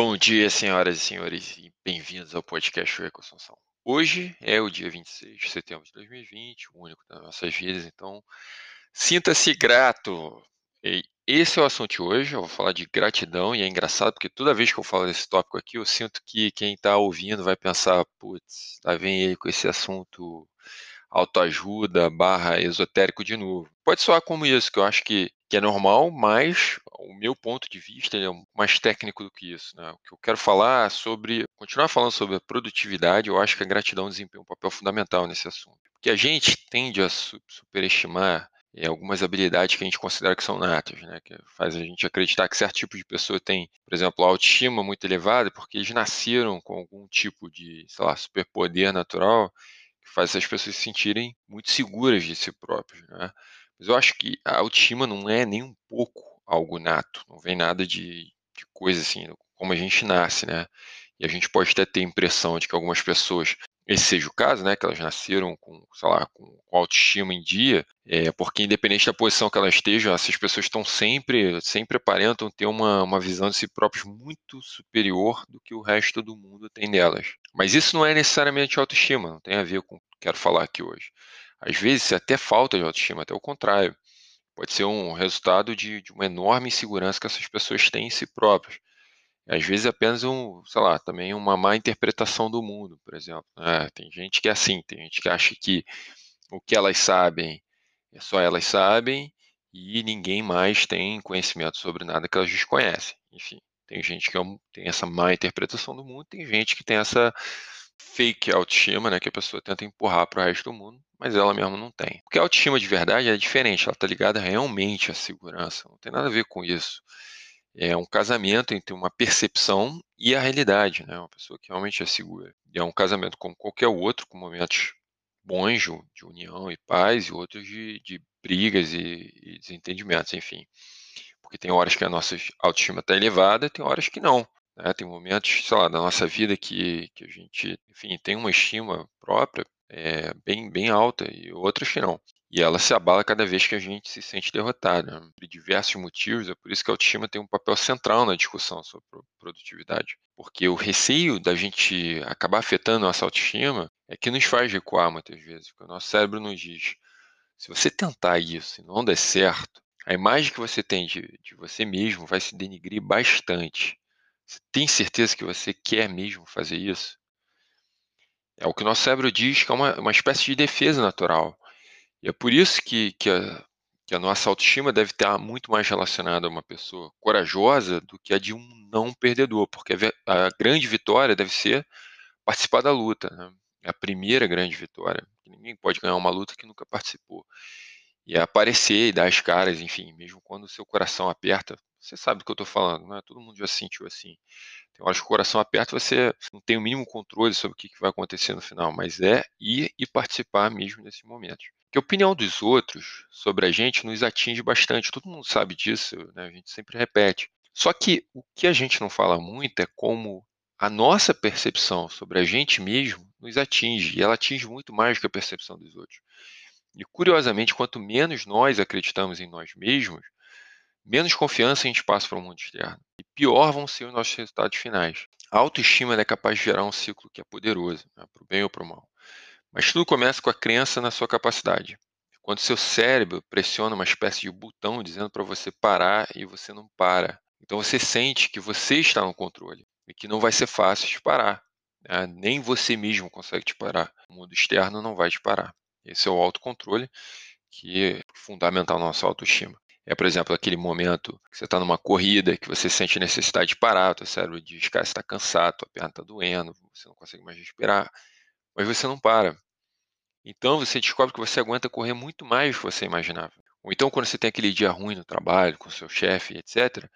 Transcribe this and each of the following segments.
Bom dia, senhoras e senhores, e bem-vindos ao podcast Reconstrução. Hoje é o dia 26 de setembro de 2020, o único das nossas vidas, então sinta-se grato. E esse é o assunto de hoje, eu vou falar de gratidão, e é engraçado porque toda vez que eu falo desse tópico aqui, eu sinto que quem está ouvindo vai pensar, putz, lá vem ele com esse assunto autoajuda barra esotérico de novo. Pode soar como isso, que eu acho que, que é normal, mas o meu ponto de vista é mais técnico do que isso. Né? O que eu quero falar é sobre, continuar falando sobre a produtividade, eu acho que a gratidão desempenha um papel fundamental nesse assunto. Porque a gente tende a superestimar é, algumas habilidades que a gente considera que são natas, né? que faz a gente acreditar que certo tipo de pessoa tem, por exemplo, autoestima muito elevada, porque eles nasceram com algum tipo de, sei lá, superpoder natural que faz essas pessoas se sentirem muito seguras de si próprias. Né? Mas eu acho que a autoestima não é nem um pouco algo nato, não vem nada de, de coisa assim, como a gente nasce, né? E a gente pode até ter a impressão de que algumas pessoas, esse seja o caso, né, que elas nasceram com, sei lá, com, autoestima em dia, é, porque independente da posição que elas estejam, essas pessoas estão sempre, sempre aparentam ter uma, uma visão de si próprias muito superior do que o resto do mundo tem delas. Mas isso não é necessariamente autoestima, não tem a ver com o que quero falar aqui hoje. Às vezes, até falta de autoestima, até o contrário. Pode ser um resultado de, de uma enorme insegurança que essas pessoas têm em si próprias. Às vezes é apenas um, sei lá, também uma má interpretação do mundo, por exemplo. É, tem gente que é assim, tem gente que acha que o que elas sabem é só elas sabem e ninguém mais tem conhecimento sobre nada que elas desconhecem. Enfim, tem gente que é tem essa má interpretação do mundo, tem gente que tem essa fake autoestima, né, que a pessoa tenta empurrar para o resto do mundo, mas ela mesma não tem. Porque a autoestima de verdade é diferente, ela está ligada realmente à segurança, não tem nada a ver com isso é um casamento entre uma percepção e a realidade, né? Uma pessoa que realmente é segura. E é um casamento como qualquer outro, com momentos bons de união e paz e outros de, de brigas e, e, desentendimentos, enfim. Porque tem horas que a nossa autoestima está elevada, tem horas que não. Né? Tem momentos, sei lá, da nossa vida que, que a gente, enfim, tem uma estima própria é, bem, bem alta e outras que não. E ela se abala cada vez que a gente se sente derrotado, né? por diversos motivos. É por isso que a autoestima tem um papel central na discussão sobre produtividade. Porque o receio da gente acabar afetando nossa autoestima é que nos faz recuar muitas vezes. Porque o nosso cérebro nos diz: se você tentar isso e não der certo, a imagem que você tem de, de você mesmo vai se denigrir bastante. Você tem certeza que você quer mesmo fazer isso? É o que o nosso cérebro diz que é uma, uma espécie de defesa natural. E é por isso que, que, a, que a nossa autoestima deve estar muito mais relacionada a uma pessoa corajosa do que a de um não perdedor, porque a, a grande vitória deve ser participar da luta. Né? É a primeira grande vitória. Ninguém pode ganhar uma luta que nunca participou. E é aparecer e dar as caras, enfim, mesmo quando o seu coração aperta. Você sabe do que eu estou falando, né? Todo mundo já se sentiu assim. Tem horas que o coração aperta, você não tem o mínimo controle sobre o que vai acontecer no final, mas é ir e participar mesmo nesse momento. Que a opinião dos outros sobre a gente nos atinge bastante, todo mundo sabe disso, né? a gente sempre repete. Só que o que a gente não fala muito é como a nossa percepção sobre a gente mesmo nos atinge, e ela atinge muito mais que a percepção dos outros. E curiosamente, quanto menos nós acreditamos em nós mesmos, menos confiança a gente passa para o mundo externo. E pior vão ser os nossos resultados finais. A autoestima é capaz de gerar um ciclo que é poderoso, né, para o bem ou para o mal. Mas tudo começa com a crença na sua capacidade. Quando seu cérebro pressiona uma espécie de botão dizendo para você parar e você não para. Então você sente que você está no controle e que não vai ser fácil te parar. Né? Nem você mesmo consegue te parar. O mundo externo não vai te parar. Esse é o autocontrole que é fundamental na nossa autoestima. É, por exemplo, aquele momento que você está numa corrida, que você sente necessidade de parar, o cérebro diz, cara, você está cansado, tua perna está doendo, você não consegue mais respirar mas você não para. Então você descobre que você aguenta correr muito mais do que você imaginava. Ou então quando você tem aquele dia ruim no trabalho, com seu chefe, etc.,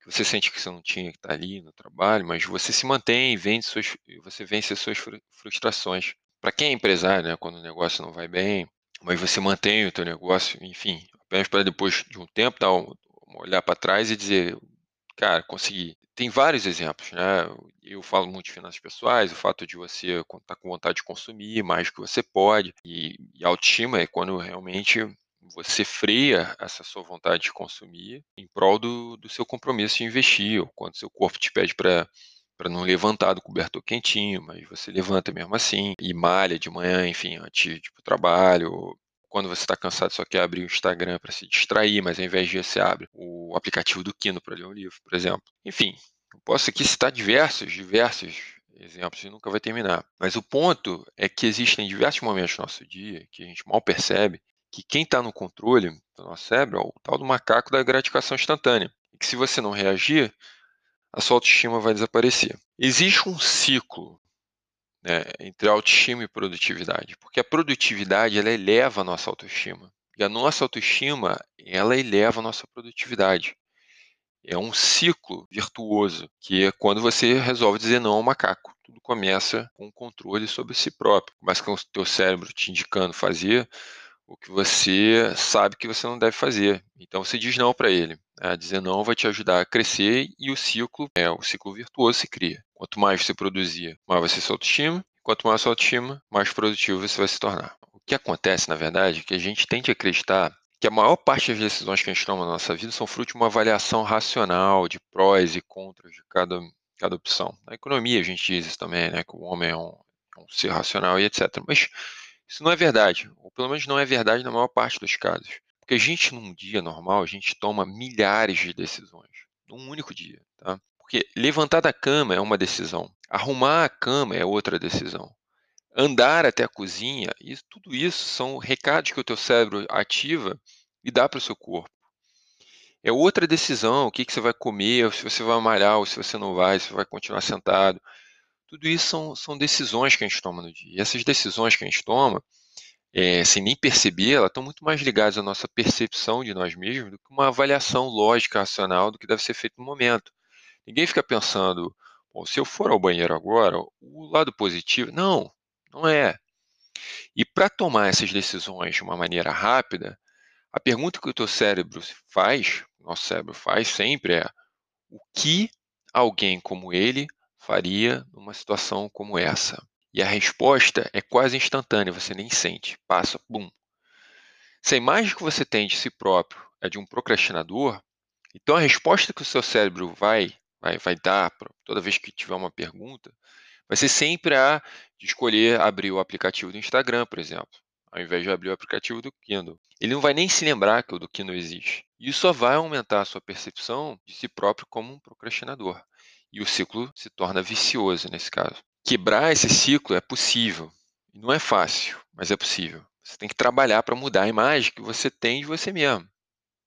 que você sente que você não tinha que estar ali no trabalho, mas você se mantém e vence suas, você vence as suas frustrações. Para quem é empresário, né, quando o negócio não vai bem, mas você mantém o teu negócio, enfim, apenas para depois de um tempo dar um, olhar para trás e dizer, cara, consegui tem vários exemplos, né? Eu falo muito de finanças pessoais, o fato de você estar tá com vontade de consumir mais do que você pode, e, e autoestima é quando realmente você freia essa sua vontade de consumir em prol do, do seu compromisso de investir, ou quando seu corpo te pede para para não levantar do cobertor quentinho, mas você levanta mesmo assim e malha de manhã, enfim, antes de ir para o trabalho. Quando você está cansado, só quer abrir o Instagram para se distrair, mas ao invés disso você abre o aplicativo do Kindle para ler um livro, por exemplo. Enfim, eu posso aqui citar diversos, diversos exemplos e nunca vai terminar. Mas o ponto é que existem diversos momentos no nosso dia que a gente mal percebe que quem está no controle do nosso cérebro é o tal do macaco da gratificação instantânea. E que se você não reagir, a sua autoestima vai desaparecer. Existe um ciclo né, entre autoestima e produtividade, porque a produtividade ela eleva a nossa autoestima e a nossa autoestima ela eleva a nossa produtividade. É um ciclo virtuoso que é quando você resolve dizer não ao macaco. Tudo começa com o controle sobre si próprio. Começa com o teu cérebro te indicando fazer o que você sabe que você não deve fazer. Então você diz não para ele. Dizer não vai te ajudar a crescer e o ciclo, é, o ciclo virtuoso se cria. Quanto mais você produzir, mais você se autoestima. Quanto mais sua autoestima, mais produtivo você vai se tornar. O que acontece, na verdade, é que a gente tem que acreditar que a maior parte das decisões que a gente toma na nossa vida são fruto de uma avaliação racional de prós e contras de cada, cada opção. Na economia a gente diz isso também, né, que o homem é um, é um ser racional e etc. Mas isso não é verdade, ou pelo menos não é verdade na maior parte dos casos. Porque a gente, num dia normal, a gente toma milhares de decisões, num único dia. Tá? Porque levantar da cama é uma decisão, arrumar a cama é outra decisão. Andar até a cozinha, isso, tudo isso são recados que o teu cérebro ativa e dá para o seu corpo. É outra decisão, o que, que você vai comer, se você vai malhar ou se você não vai, se você vai continuar sentado. Tudo isso são, são decisões que a gente toma no dia. E essas decisões que a gente toma, é, sem nem perceber, elas estão muito mais ligadas à nossa percepção de nós mesmos do que uma avaliação lógica, racional do que deve ser feito no momento. Ninguém fica pensando, se eu for ao banheiro agora, o lado positivo. Não, não é. E para tomar essas decisões de uma maneira rápida, a pergunta que o teu cérebro faz, o nosso cérebro faz sempre é: o que alguém como ele faria numa situação como essa? E a resposta é quase instantânea, você nem sente, passa, bum. Se a imagem que você tem de si próprio é de um procrastinador, então a resposta que o seu cérebro vai, vai, vai dar toda vez que tiver uma pergunta vai ser sempre a de escolher abrir o aplicativo do Instagram, por exemplo, ao invés de abrir o aplicativo do Kindle. Ele não vai nem se lembrar que o do Kindle existe. Isso só vai aumentar a sua percepção de si próprio como um procrastinador e o ciclo se torna vicioso nesse caso. Quebrar esse ciclo é possível. Não é fácil, mas é possível. Você tem que trabalhar para mudar a imagem que você tem de você mesmo.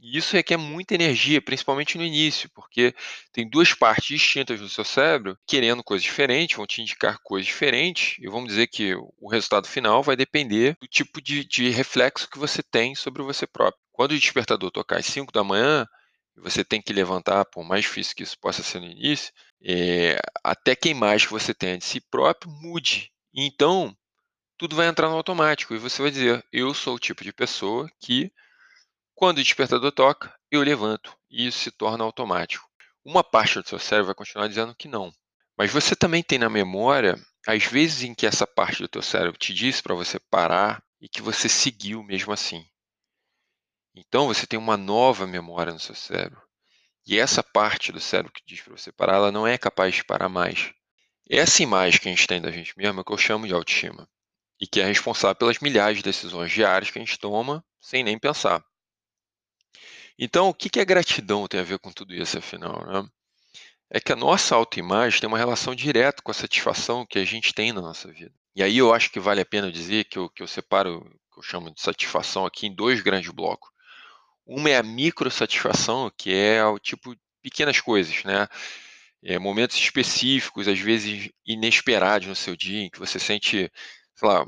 E isso requer muita energia, principalmente no início, porque tem duas partes distintas do seu cérebro querendo coisas diferentes, vão te indicar coisas diferentes, e vamos dizer que o resultado final vai depender do tipo de, de reflexo que você tem sobre você próprio. Quando o despertador tocar às 5 da manhã, você tem que levantar, por mais difícil que isso possa ser no início, é, até que a imagem que você tenha de si próprio mude. Então, tudo vai entrar no automático e você vai dizer: eu sou o tipo de pessoa que, quando o despertador toca, eu levanto. E isso se torna automático. Uma parte do seu cérebro vai continuar dizendo que não. Mas você também tem na memória as vezes em que essa parte do teu cérebro te disse para você parar e que você seguiu mesmo assim. Então você tem uma nova memória no seu cérebro. E essa parte do cérebro que diz para você parar, ela não é capaz de parar mais. Essa imagem que a gente tem da gente mesmo é o que eu chamo de autoestima. E que é responsável pelas milhares de decisões diárias que a gente toma sem nem pensar. Então, o que, a gratidão tem a ver com tudo isso, afinal? Né? É que a nossa autoimagem tem uma relação direta com a satisfação que a gente tem na nossa vida. E aí eu acho que vale a pena dizer que eu, que eu separo, que eu chamo de satisfação aqui em dois grandes blocos. Uma é a microsatisfação, que é o tipo pequenas coisas, né? É, momentos específicos, às vezes inesperados no seu dia, em que você sente, sei lá,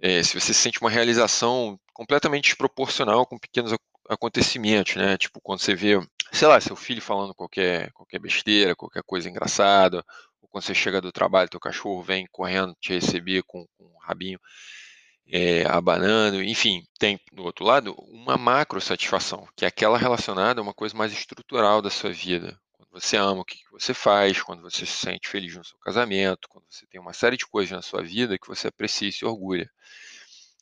é, se você sente uma realização completamente desproporcional com pequenos acontecimentos, né? Tipo, quando você vê, sei lá, seu filho falando qualquer, qualquer besteira, qualquer coisa engraçada, ou quando você chega do trabalho, teu cachorro vem correndo te receber com, com um rabinho é, abanando, enfim, tem do outro lado uma macro satisfação, que é aquela relacionada a uma coisa mais estrutural da sua vida. Quando você ama o que você faz, quando você se sente feliz no seu casamento, quando você tem uma série de coisas na sua vida que você aprecia e se orgulha.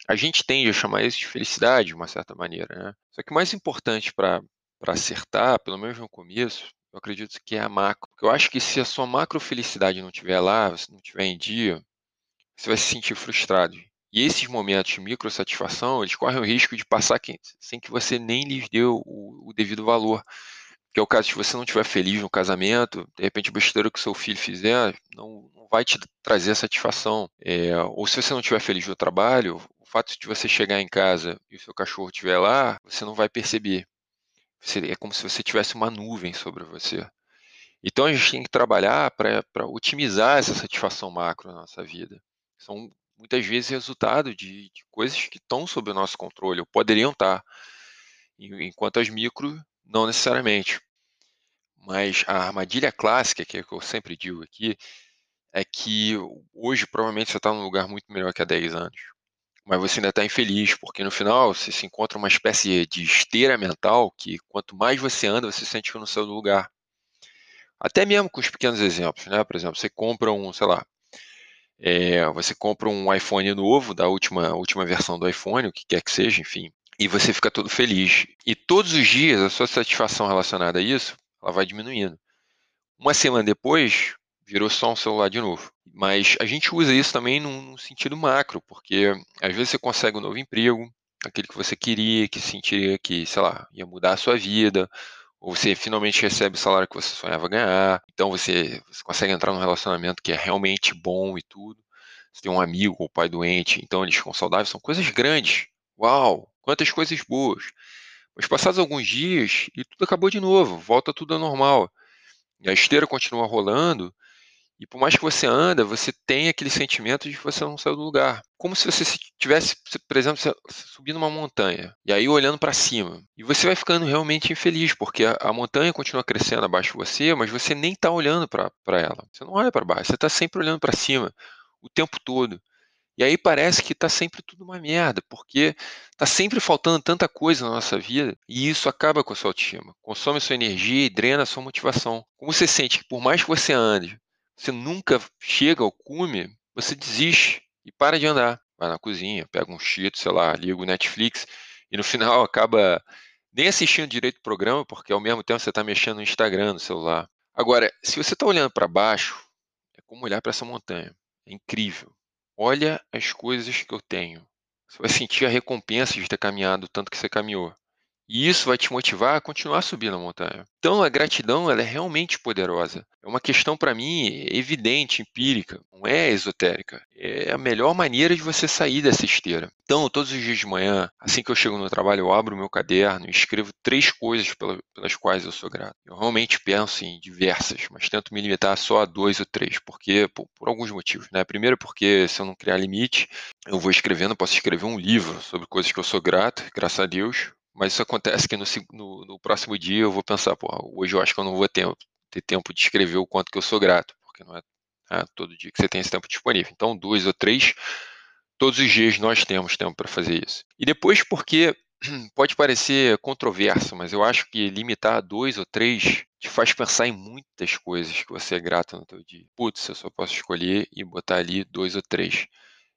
A gente tende a chamar isso de felicidade, de uma certa maneira, né? Só que o mais importante para acertar, pelo menos no começo, eu acredito que é a macro. Porque eu acho que se a sua macro felicidade não estiver lá, se não estiver em dia, você vai se sentir frustrado. E esses momentos de microsatisfação, eles correm o risco de passar sem que você nem lhes deu o, o devido valor. Que é o caso, se você não estiver feliz no casamento, de repente a besteira que o seu filho fizer não, não vai te trazer satisfação. É, ou se você não estiver feliz no trabalho, o fato de você chegar em casa e o seu cachorro estiver lá, você não vai perceber. É como se você tivesse uma nuvem sobre você. Então a gente tem que trabalhar para otimizar essa satisfação macro na nossa vida. São muitas vezes resultado de, de coisas que estão sob o nosso controle, ou poderiam estar, enquanto as micro, não necessariamente. Mas a armadilha clássica, que é que eu sempre digo aqui, é que hoje provavelmente você está num lugar muito melhor que há 10 anos. Mas você ainda está infeliz, porque no final você se encontra uma espécie de esteira mental que quanto mais você anda, você sente que no seu lugar. Até mesmo com os pequenos exemplos, né? Por exemplo, você compra um, sei lá, é, você compra um iPhone novo, da última, última versão do iPhone, o que quer que seja, enfim, e você fica todo feliz. E todos os dias a sua satisfação relacionada a isso, ela vai diminuindo. Uma semana depois, virou só um celular de novo. Mas a gente usa isso também num, num sentido macro, porque às vezes você consegue um novo emprego, aquele que você queria, que sentiria que, sei lá, ia mudar a sua vida, ou você finalmente recebe o salário que você sonhava ganhar, então você, você consegue entrar num relacionamento que é realmente bom e tudo. Você tem um amigo ou pai doente, então eles ficam saudáveis, são coisas grandes. Uau, quantas coisas boas. Mas passados alguns dias e tudo acabou de novo, volta tudo ao normal. E a esteira continua rolando e por mais que você anda, você tem aquele sentimento de que você não saiu do lugar. Como se você estivesse, por exemplo, subindo uma montanha e aí olhando para cima. E você vai ficando realmente infeliz, porque a, a, montanha continua crescendo abaixo de você, mas você nem está olhando para ela. Você não olha para baixo, você está sempre olhando para cima o tempo todo. E aí parece que está sempre tudo uma merda, porque está sempre faltando tanta coisa na nossa vida e isso acaba com a sua autoestima, consome sua energia e drena a sua motivação. Como você sente que por mais que você ande, você nunca chega ao cume, você desiste e para de andar. Vai na cozinha, pega um cheeto, sei lá, liga o Netflix e no final acaba nem assistindo direito o programa, porque ao mesmo tempo você está mexendo no Instagram, no celular. Agora, se você está olhando para baixo, é como olhar para essa montanha. É incrível. Olha as coisas que eu tenho. Você vai sentir a recompensa de ter caminhado tanto que você caminhou. E isso vai te motivar a continuar subindo a montanha. Então a gratidão ela é realmente poderosa. É uma questão para mim evidente, empírica, não é esotérica. É a melhor maneira de você sair dessa esteira. Então, todos os dias de manhã, assim que eu chego no trabalho, eu abro meu caderno e escrevo três coisas pelas quais eu sou grato. Eu realmente penso em diversas, mas tento me limitar só a dois ou três, porque por, por alguns motivos. Né? Primeiro, porque se eu não criar limite, eu vou escrevendo, posso escrever um livro sobre coisas que eu sou grato, graças a Deus, mas isso acontece que no, no, no, próximo dia eu vou pensar, pô, hoje eu acho que eu não vou ter, ter tempo de escrever o quanto que eu sou grato, porque não é, é todo dia que você tem esse tempo disponível. Então, dois ou três, todos os dias nós temos tempo para fazer isso. E depois, porque pode parecer controverso, mas eu acho que limitar a dois ou três te faz pensar em muitas coisas que você é grato no teu dia. Putz, eu só posso escolher e botar ali dois ou três.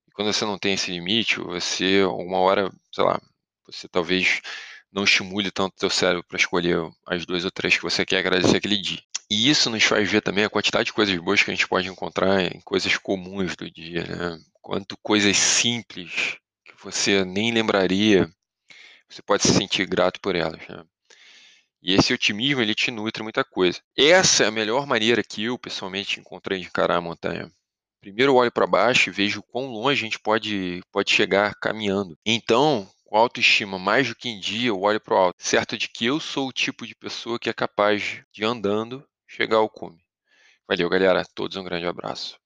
E quando você não tem esse limite, você, uma hora, sei lá, você talvez não estimule tanto o teu cérebro para escolher as duas ou três que você quer agradecer aquele dia. E isso nos faz ver também a quantidade de coisas boas que a gente pode encontrar em coisas comuns do dia, né? Quanto coisas simples que você nem lembraria, você pode se sentir grato por elas, né? E esse otimismo, ele te nutre muita coisa. Essa é a melhor maneira que eu, pessoalmente, encontrei de encarar a montanha. Primeiro eu olho para baixo e vejo quão longe a gente pode, pode chegar caminhando. Então, com autoestima mais do que em dia, eu olho para o alto, certo de que eu sou o tipo de pessoa que é capaz de andando chegar ao cume. Valeu, galera. Todos um grande abraço.